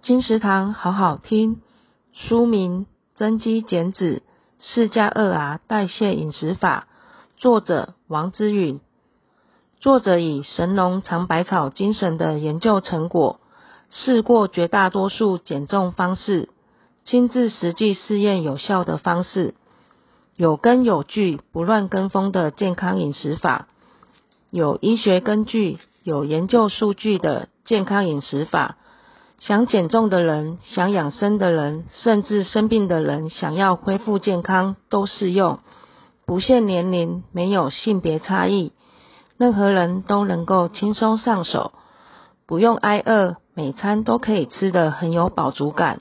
金石堂好好听，书名《增肌减脂四加二 R 代谢饮食法》，作者王之允。作者以神农尝百草精神的研究成果，试过绝大多数减重方式，亲自实际试验有效的方式，有根有据、不乱跟风的健康饮食法，有医学根据、有研究数据的健康饮食法。想减重的人，想养生的人，甚至生病的人，想要恢复健康都适用，不限年龄，没有性别差异，任何人都能够轻松上手，不用挨饿，每餐都可以吃得很有饱足感，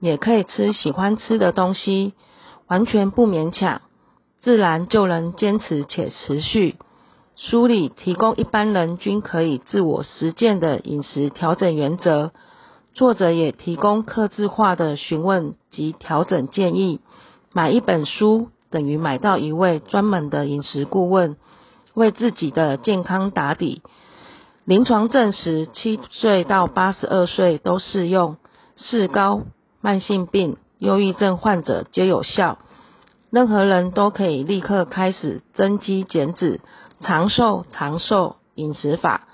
也可以吃喜欢吃的东西，完全不勉强，自然就能坚持且持续。书里提供一般人均可以自我实践的饮食调整原则。作者也提供客制化的询问及调整建议。买一本书等于买到一位专门的饮食顾问，为自己的健康打底。临床证实，七岁到八十二岁都适用，四高、慢性病、忧郁症患者皆有效。任何人都可以立刻开始增肌减脂、长寿长寿饮食法。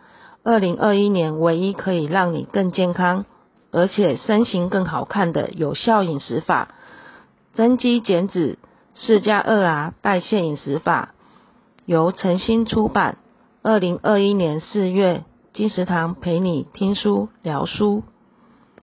二零二一年唯一可以让你更健康。而且身形更好看的有效饮食法，增肌减脂四加二 R 代谢饮食法，由诚心出版，二零二一年四月，金石堂陪你听书聊书。